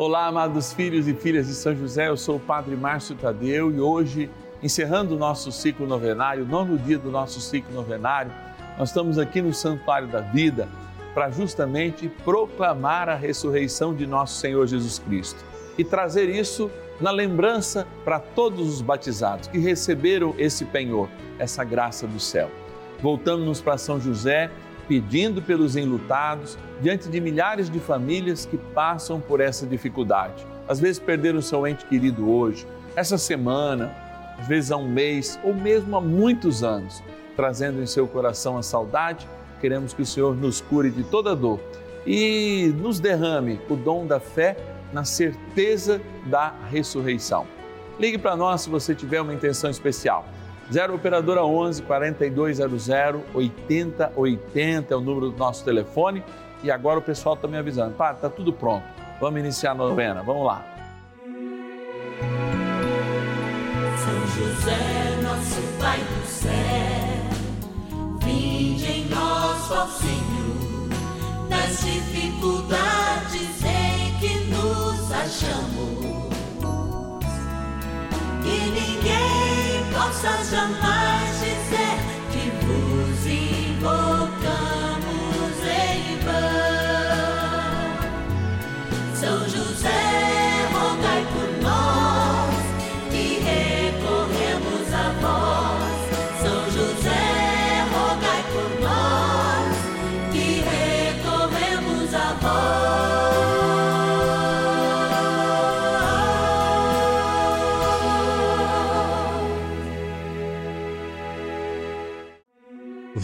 Olá, amados filhos e filhas de São José, eu sou o Padre Márcio Tadeu e hoje, encerrando o nosso ciclo novenário, nono dia do nosso ciclo novenário, nós estamos aqui no Santuário da Vida para justamente proclamar a ressurreição de nosso Senhor Jesus Cristo e trazer isso na lembrança para todos os batizados que receberam esse penhor, essa graça do céu. Voltamos para São José pedindo pelos enlutados, diante de milhares de famílias que passam por essa dificuldade. Às vezes perderam seu ente querido hoje, essa semana, às vezes há um mês ou mesmo há muitos anos, trazendo em seu coração a saudade. Queremos que o Senhor nos cure de toda dor e nos derrame o dom da fé na certeza da ressurreição. Ligue para nós se você tiver uma intenção especial. 0 Operadora 11 4200 8080 é o número do nosso telefone. E agora o pessoal está me avisando. Pá, tá tudo pronto. Vamos iniciar a novena. Vamos lá. São José, nosso Pai do céu, vinde em nós, ó Senhor, nas dificuldades em que nos achamos. Que ninguém possa jamais dizer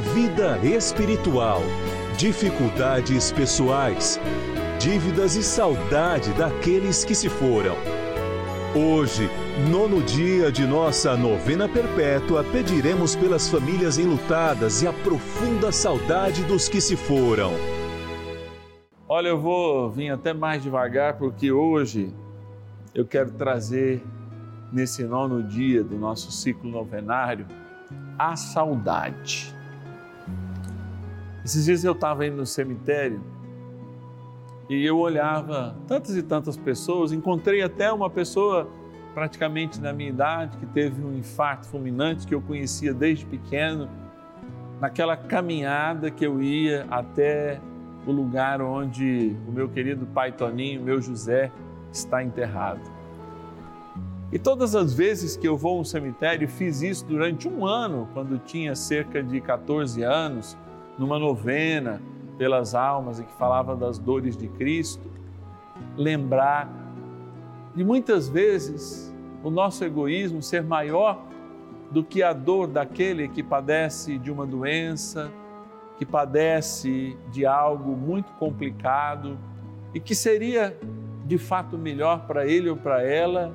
vida espiritual, dificuldades pessoais, dívidas e saudade daqueles que se foram. Hoje, nono dia de nossa novena perpétua, pediremos pelas famílias enlutadas e a profunda saudade dos que se foram. Olha, eu vou vir até mais devagar porque hoje eu quero trazer, nesse nono dia do nosso ciclo novenário, a saudade. Esses dias eu estava indo no cemitério e eu olhava tantas e tantas pessoas, encontrei até uma pessoa praticamente na minha idade que teve um infarto fulminante que eu conhecia desde pequeno, naquela caminhada que eu ia até o lugar onde o meu querido pai Toninho, meu José, está enterrado. E todas as vezes que eu vou ao cemitério, fiz isso durante um ano, quando tinha cerca de 14 anos, numa novena pelas almas e que falava das dores de Cristo, lembrar de muitas vezes o nosso egoísmo ser maior do que a dor daquele que padece de uma doença, que padece de algo muito complicado e que seria de fato melhor para ele ou para ela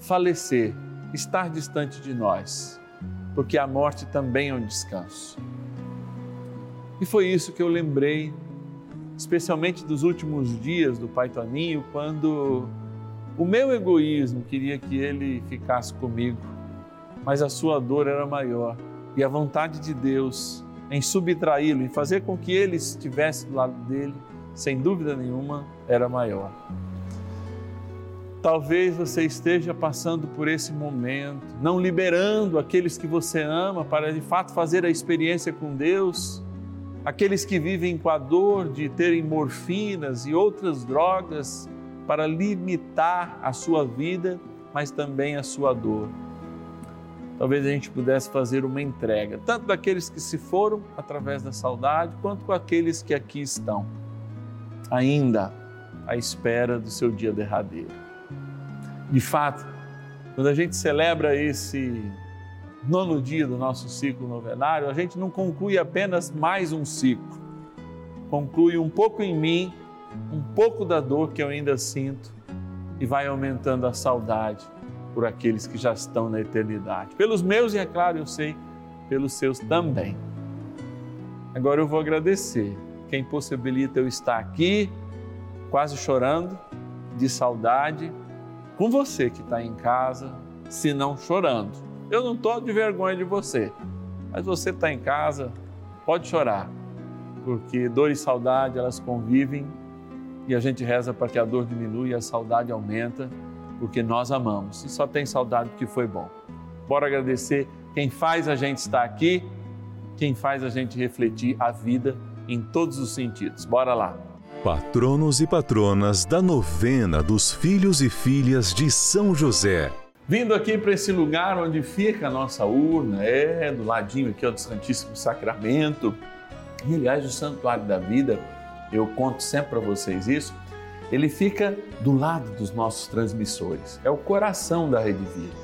falecer, estar distante de nós, porque a morte também é um descanso. E foi isso que eu lembrei, especialmente dos últimos dias do Pai Toninho, quando o meu egoísmo queria que ele ficasse comigo, mas a sua dor era maior e a vontade de Deus em subtraí-lo, em fazer com que ele estivesse do lado dele, sem dúvida nenhuma, era maior. Talvez você esteja passando por esse momento, não liberando aqueles que você ama para de fato fazer a experiência com Deus aqueles que vivem com a dor de terem morfinas e outras drogas para limitar a sua vida, mas também a sua dor. Talvez a gente pudesse fazer uma entrega, tanto daqueles que se foram através da saudade, quanto com aqueles que aqui estão, ainda à espera do seu dia derradeiro. De fato, quando a gente celebra esse nono dia do nosso ciclo novenário, a gente não conclui apenas mais um ciclo, conclui um pouco em mim, um pouco da dor que eu ainda sinto, e vai aumentando a saudade por aqueles que já estão na eternidade. Pelos meus, e é claro, eu sei, pelos seus também. Agora eu vou agradecer quem possibilita eu estar aqui, quase chorando, de saudade, com você que está em casa, se não chorando. Eu não estou de vergonha de você, mas você está em casa, pode chorar, porque dor e saudade elas convivem e a gente reza para que a dor diminua e a saudade aumenta, porque nós amamos e só tem saudade que foi bom. Bora agradecer quem faz a gente estar aqui, quem faz a gente refletir a vida em todos os sentidos. Bora lá. Patronos e patronas da novena dos filhos e filhas de São José. Vindo aqui para esse lugar onde fica a nossa urna, é do ladinho aqui ó, do Santíssimo Sacramento. E aliás, o Santuário da Vida, eu conto sempre para vocês isso, ele fica do lado dos nossos transmissores, é o coração da Rede Vida.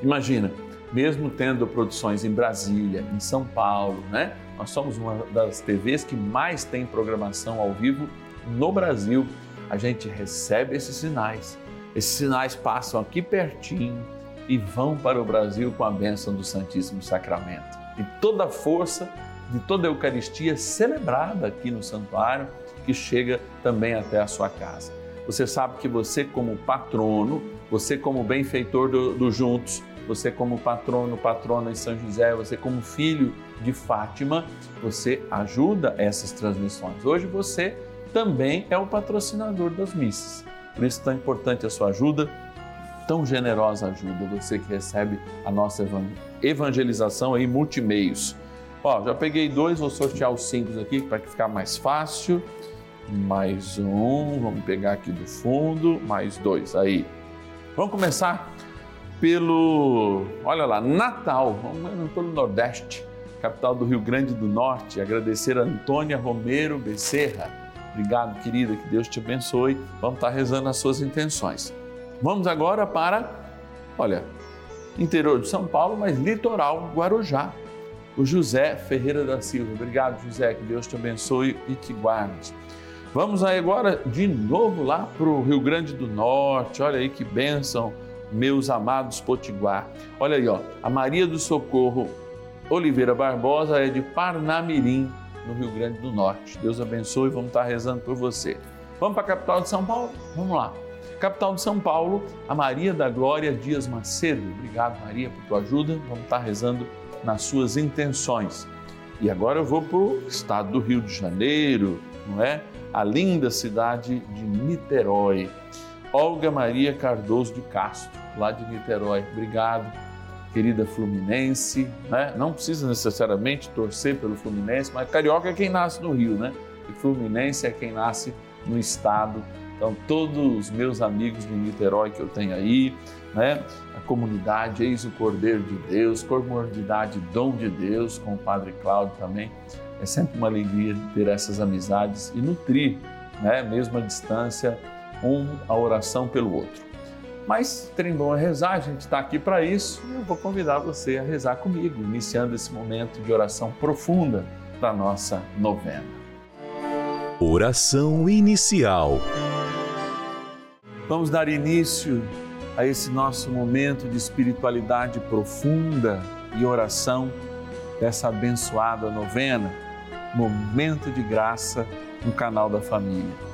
Imagina, mesmo tendo produções em Brasília, em São Paulo, né? Nós somos uma das TVs que mais tem programação ao vivo no Brasil. A gente recebe esses sinais. Esses sinais passam aqui pertinho e vão para o Brasil com a bênção do Santíssimo Sacramento. E toda a força de toda a Eucaristia celebrada aqui no santuário, que chega também até a sua casa. Você sabe que você, como patrono, você, como benfeitor do, do Juntos, você como patrono, patrona de São José, você como filho de Fátima, você ajuda essas transmissões. Hoje você também é o patrocinador das missas. Por isso tão importante a sua ajuda, tão generosa ajuda, você que recebe a nossa evangelização em multimeios. Ó, já peguei dois, vou sortear os cinco aqui para que ficar mais fácil. Mais um, vamos pegar aqui do fundo, mais dois, aí. Vamos começar pelo, olha lá, Natal, vamos pelo Nordeste, capital do Rio Grande do Norte, agradecer a Antônia Romero Becerra. Obrigado, querida, que Deus te abençoe. Vamos estar rezando as suas intenções. Vamos agora para, olha, interior de São Paulo, mas litoral Guarujá. O José Ferreira da Silva. Obrigado, José, que Deus te abençoe e te guarde. Vamos aí agora de novo lá para o Rio Grande do Norte. Olha aí que bênção meus amados Potiguar. Olha aí, ó, a Maria do Socorro Oliveira Barbosa é de Parnamirim, no Rio Grande do Norte. Deus abençoe, vamos estar rezando por você. Vamos para a capital de São Paulo? Vamos lá. Capital de São Paulo, a Maria da Glória Dias Macedo. Obrigado, Maria, por tua ajuda. Vamos estar rezando nas suas intenções. E agora eu vou para o estado do Rio de Janeiro, não é? A linda cidade de Niterói. Olga Maria Cardoso de Castro lá de Niterói. Obrigado, querida Fluminense. Né? Não precisa necessariamente torcer pelo Fluminense, mas carioca é quem nasce no Rio, né? E Fluminense é quem nasce no estado. Então, todos os meus amigos de Niterói que eu tenho aí, né? A comunidade Eis o Cordeiro de Deus, Comunidade Dom de Deus, com o Padre Cláudio também. É sempre uma alegria ter essas amizades e nutrir, né? Mesmo à distância, um a oração pelo outro. Mas trem bom é rezar, a gente está aqui para isso e eu vou convidar você a rezar comigo, iniciando esse momento de oração profunda da nossa novena. Oração inicial. Vamos dar início a esse nosso momento de espiritualidade profunda e oração dessa abençoada novena, momento de graça no canal da família.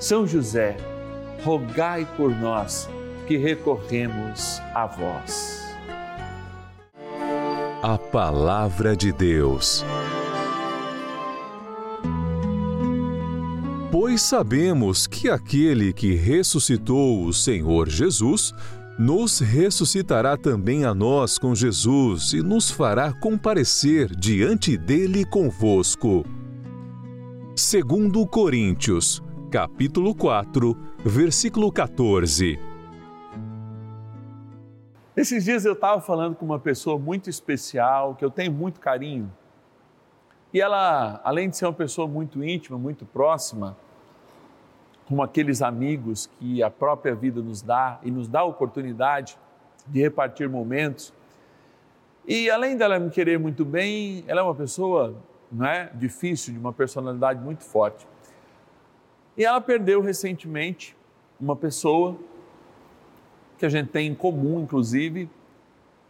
São José, rogai por nós que recorremos a vós. A Palavra de Deus. Pois sabemos que aquele que ressuscitou o Senhor Jesus, nos ressuscitará também a nós com Jesus e nos fará comparecer diante dele convosco. Segundo Coríntios, capítulo 4, versículo 14. Esses dias eu estava falando com uma pessoa muito especial, que eu tenho muito carinho. E ela, além de ser uma pessoa muito íntima, muito próxima, como aqueles amigos que a própria vida nos dá e nos dá a oportunidade de repartir momentos. E além dela me querer muito bem, ela é uma pessoa, não é, difícil, de uma personalidade muito forte. E ela perdeu recentemente uma pessoa que a gente tem em comum, inclusive.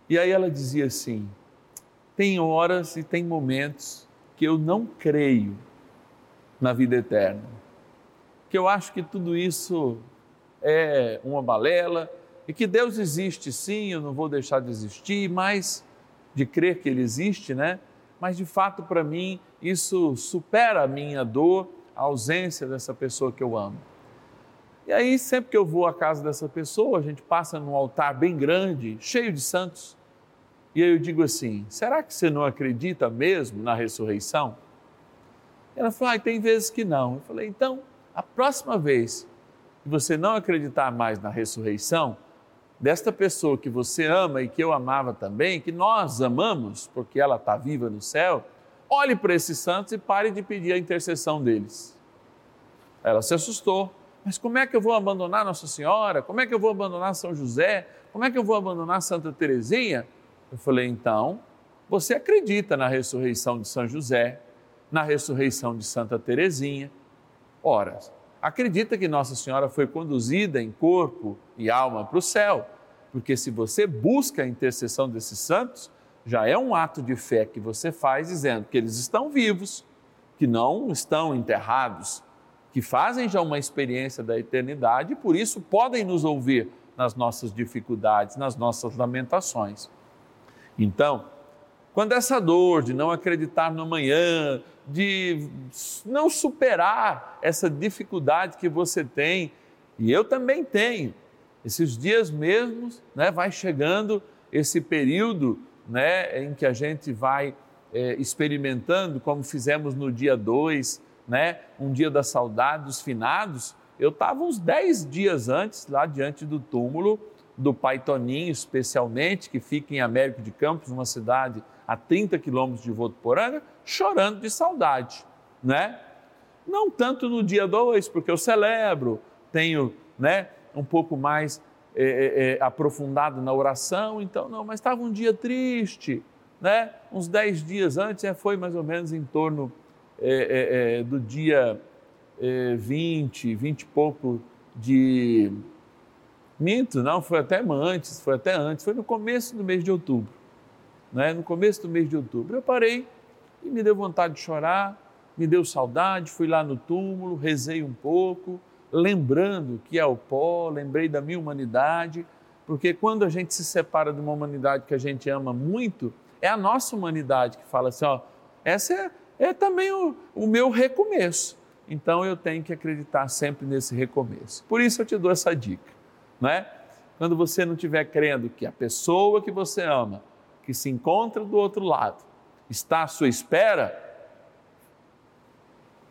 E aí ela dizia assim: tem horas e tem momentos que eu não creio na vida eterna, que eu acho que tudo isso é uma balela e que Deus existe sim, eu não vou deixar de existir, mas de crer que Ele existe, né? Mas de fato, para mim, isso supera a minha dor, a ausência dessa pessoa que eu amo. E aí, sempre que eu vou à casa dessa pessoa, a gente passa num altar bem grande, cheio de santos. E aí eu digo assim: será que você não acredita mesmo na ressurreição? Ela falou: ah, tem vezes que não. Eu falei: então, a próxima vez que você não acreditar mais na ressurreição, desta pessoa que você ama e que eu amava também, que nós amamos, porque ela está viva no céu, olhe para esses santos e pare de pedir a intercessão deles. Ela se assustou mas como é que eu vou abandonar Nossa Senhora? Como é que eu vou abandonar São José? Como é que eu vou abandonar Santa Teresinha? Eu falei, então, você acredita na ressurreição de São José, na ressurreição de Santa Teresinha? Ora, acredita que Nossa Senhora foi conduzida em corpo e alma para o céu, porque se você busca a intercessão desses santos, já é um ato de fé que você faz dizendo que eles estão vivos, que não estão enterrados, que fazem já uma experiência da eternidade e por isso podem nos ouvir nas nossas dificuldades, nas nossas lamentações. Então, quando essa dor de não acreditar no amanhã, de não superar essa dificuldade que você tem, e eu também tenho, esses dias mesmos, né, vai chegando esse período né, em que a gente vai é, experimentando, como fizemos no dia 2, né, um dia da saudade dos finados, eu estava uns 10 dias antes, lá diante do túmulo do pai Toninho, especialmente, que fica em Américo de Campos, uma cidade a 30 quilômetros de Votuporanga, chorando de saudade, né? Não tanto no dia 2, porque eu celebro, tenho né, um pouco mais é, é, é, aprofundado na oração, então não, mas estava um dia triste, né? Uns 10 dias antes, é, foi mais ou menos em torno é, é, do dia é, 20, 20 e pouco de. Minto, não, foi até antes, foi até antes, foi no começo do mês de outubro. Né? No começo do mês de outubro. Eu parei e me deu vontade de chorar, me deu saudade, fui lá no túmulo, rezei um pouco, lembrando que é o pó, lembrei da minha humanidade, porque quando a gente se separa de uma humanidade que a gente ama muito, é a nossa humanidade que fala assim: ó, essa é é também o, o meu recomeço. Então eu tenho que acreditar sempre nesse recomeço. Por isso eu te dou essa dica, não é? quando você não estiver crendo que a pessoa que você ama, que se encontra do outro lado, está à sua espera,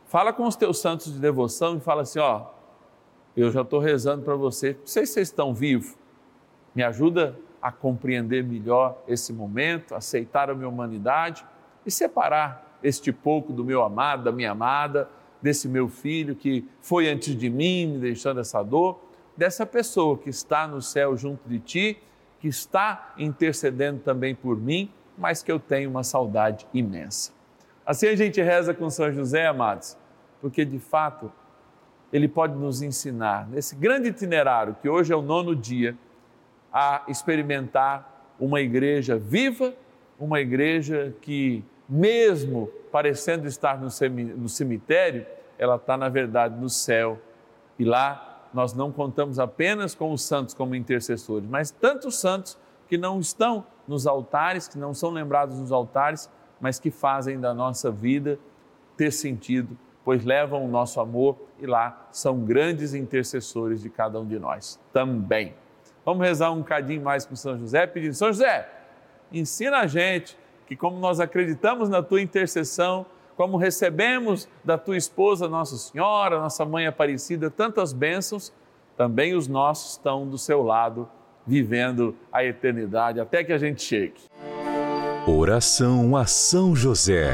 fala com os teus santos de devoção e fala assim: ó, eu já estou rezando para você, não sei se vocês estão vivos, me ajuda a compreender melhor esse momento, aceitar a minha humanidade e separar este pouco do meu amado, da minha amada, desse meu filho que foi antes de mim, me deixando essa dor, dessa pessoa que está no céu junto de ti, que está intercedendo também por mim, mas que eu tenho uma saudade imensa. Assim a gente reza com São José, amados, porque de fato ele pode nos ensinar, nesse grande itinerário, que hoje é o nono dia, a experimentar uma igreja viva, uma igreja que, mesmo parecendo estar no cemitério, ela está, na verdade, no céu. E lá nós não contamos apenas com os santos como intercessores, mas tantos santos que não estão nos altares, que não são lembrados nos altares, mas que fazem da nossa vida ter sentido, pois levam o nosso amor e lá são grandes intercessores de cada um de nós também. Vamos rezar um cadinho mais com São José, pedindo: São José, ensina a gente que, como nós acreditamos na tua intercessão, como recebemos da tua esposa, Nossa Senhora, nossa mãe Aparecida, tantas bênçãos, também os nossos estão do seu lado, vivendo a eternidade até que a gente chegue. Oração a São José.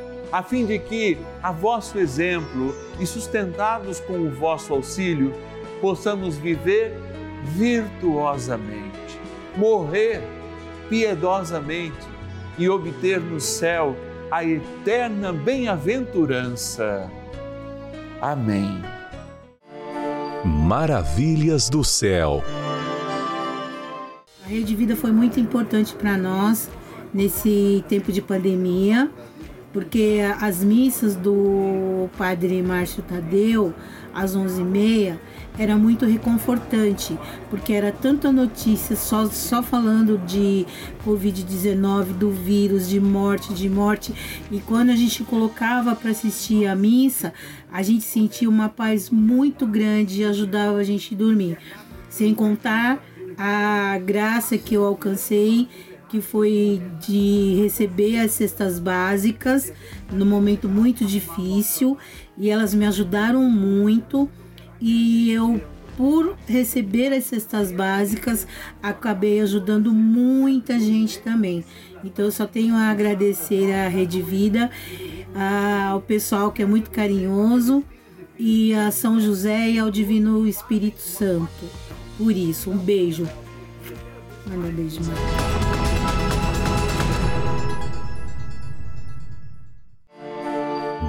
a fim de que, a vosso exemplo e sustentados com o vosso auxílio, possamos viver virtuosamente, morrer piedosamente e obter no céu a eterna bem-aventurança. Amém. Maravilhas do céu. A Rede Vida foi muito importante para nós nesse tempo de pandemia, porque as missas do Padre Márcio Tadeu às 11h30 era muito reconfortante, porque era tanta notícia só, só falando de Covid-19, do vírus, de morte, de morte. E quando a gente colocava para assistir a missa, a gente sentia uma paz muito grande e ajudava a gente a dormir. Sem contar a graça que eu alcancei que foi de receber as cestas básicas no momento muito difícil e elas me ajudaram muito e eu por receber as cestas básicas, acabei ajudando muita gente também. Então eu só tenho a agradecer à Rede Vida, ao pessoal que é muito carinhoso e a São José e ao Divino Espírito Santo. Por isso, um beijo. Manda beijo, mãe.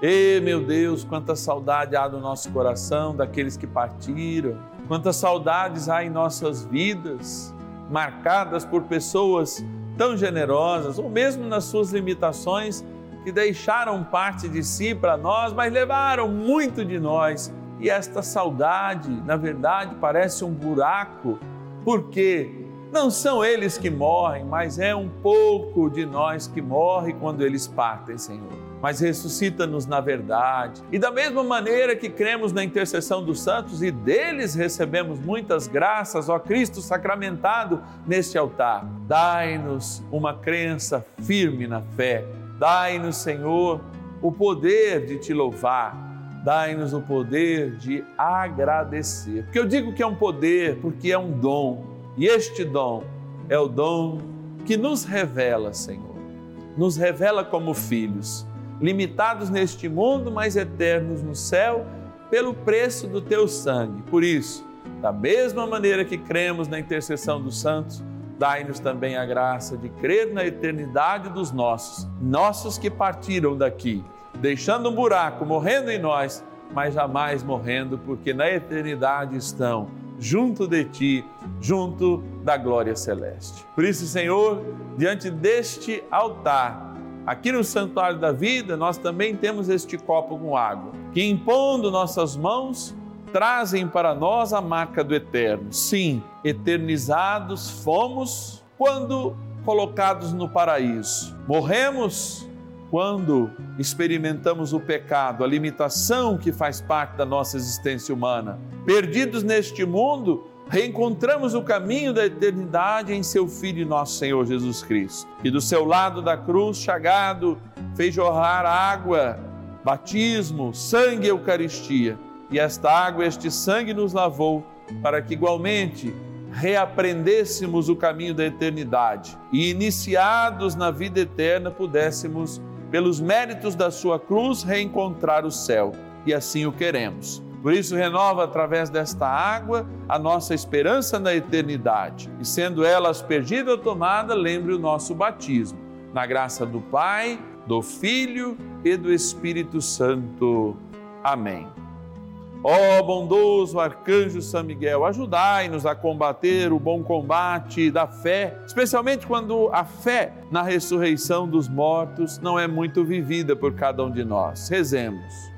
E meu Deus, quanta saudade há no nosso coração daqueles que partiram, quantas saudades há em nossas vidas, marcadas por pessoas tão generosas, ou mesmo nas suas limitações, que deixaram parte de si para nós, mas levaram muito de nós. E esta saudade, na verdade, parece um buraco, porque não são eles que morrem, mas é um pouco de nós que morre quando eles partem, Senhor. Mas ressuscita-nos na verdade. E da mesma maneira que cremos na intercessão dos santos e deles recebemos muitas graças, ó Cristo sacramentado neste altar, dai-nos uma crença firme na fé. Dai-nos, Senhor, o poder de te louvar dai-nos o poder de agradecer. Porque eu digo que é um poder, porque é um dom. E este dom é o dom que nos revela, Senhor. Nos revela como filhos, limitados neste mundo, mas eternos no céu, pelo preço do teu sangue. Por isso, da mesma maneira que cremos na intercessão dos santos, dai-nos também a graça de crer na eternidade dos nossos, nossos que partiram daqui, deixando um buraco, morrendo em nós, mas jamais morrendo, porque na eternidade estão junto de ti, junto da glória celeste. Por isso, Senhor, diante deste altar, aqui no Santuário da Vida, nós também temos este copo com água, que impondo nossas mãos, trazem para nós a marca do eterno. Sim, eternizados fomos quando colocados no paraíso. Morremos quando experimentamos o pecado, a limitação que faz parte da nossa existência humana. Perdidos neste mundo, reencontramos o caminho da eternidade em seu Filho nosso Senhor Jesus Cristo, que do seu lado da cruz, chagado, fez jorrar água, batismo, sangue e Eucaristia. E esta água, este sangue nos lavou para que igualmente reaprendêssemos o caminho da eternidade e, iniciados na vida eterna, pudéssemos pelos méritos da sua cruz, reencontrar o céu. E assim o queremos. Por isso, renova através desta água a nossa esperança na eternidade. E sendo ela aspergida ou tomada, lembre o nosso batismo. Na graça do Pai, do Filho e do Espírito Santo. Amém. Ó oh, bondoso arcanjo São Miguel, ajudai-nos a combater o bom combate da fé, especialmente quando a fé na ressurreição dos mortos não é muito vivida por cada um de nós. Rezemos.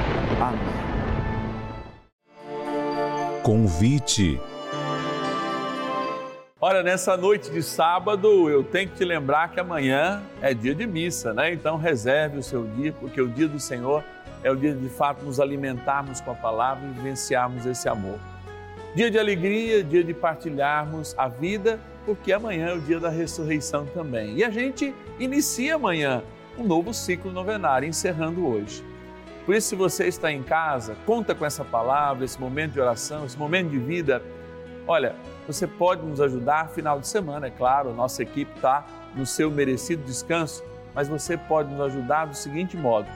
Amém. Convite. Olha, nessa noite de sábado, eu tenho que te lembrar que amanhã é dia de missa, né? Então reserve o seu dia, porque o dia do Senhor é o dia de, de fato nos alimentarmos com a palavra e vivenciarmos esse amor. Dia de alegria, dia de partilharmos a vida, porque amanhã é o dia da ressurreição também. E a gente inicia amanhã um novo ciclo novenário, encerrando hoje. Por isso, se você está em casa, conta com essa palavra, esse momento de oração, esse momento de vida. Olha, você pode nos ajudar final de semana, é claro, nossa equipe está no seu merecido descanso, mas você pode nos ajudar do seguinte modo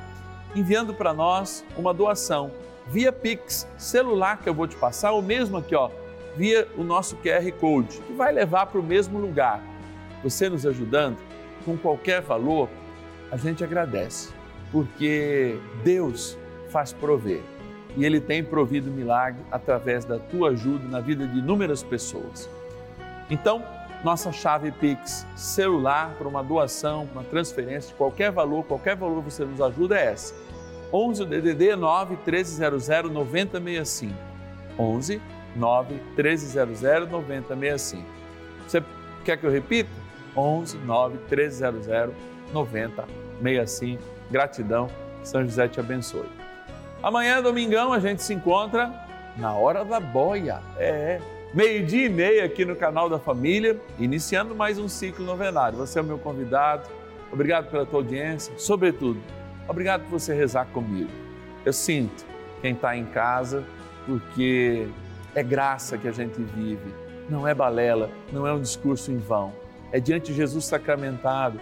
enviando para nós uma doação via Pix celular que eu vou te passar, ou mesmo aqui, ó, via o nosso QR Code, que vai levar para o mesmo lugar. Você nos ajudando com qualquer valor, a gente agradece, porque Deus faz prover e Ele tem provido milagre através da tua ajuda na vida de inúmeras pessoas. Então, nossa chave Pix celular para uma doação, uma transferência de qualquer valor, qualquer valor você nos ajuda é essa 11 o DDD 9 1300 9065. 11 9 1300 9065. Você quer que eu repita? 11 9 1300 9065. Gratidão. São José te abençoe. Amanhã, domingão, a gente se encontra na hora da boia. É, meio-dia e meia aqui no canal da Família, iniciando mais um ciclo novenário. Você é o meu convidado. Obrigado pela tua audiência, sobretudo, obrigado por você rezar comigo. Eu sinto quem está em casa, porque é graça que a gente vive, não é balela, não é um discurso em vão. É diante de Jesus sacramentado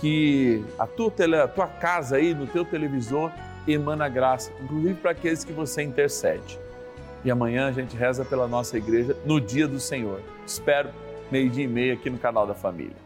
que a tua, tele, a tua casa aí, no teu televisor, emana graça, inclusive para aqueles que você intercede. E amanhã a gente reza pela nossa igreja no dia do Senhor. Espero meio-dia e meia aqui no canal da família.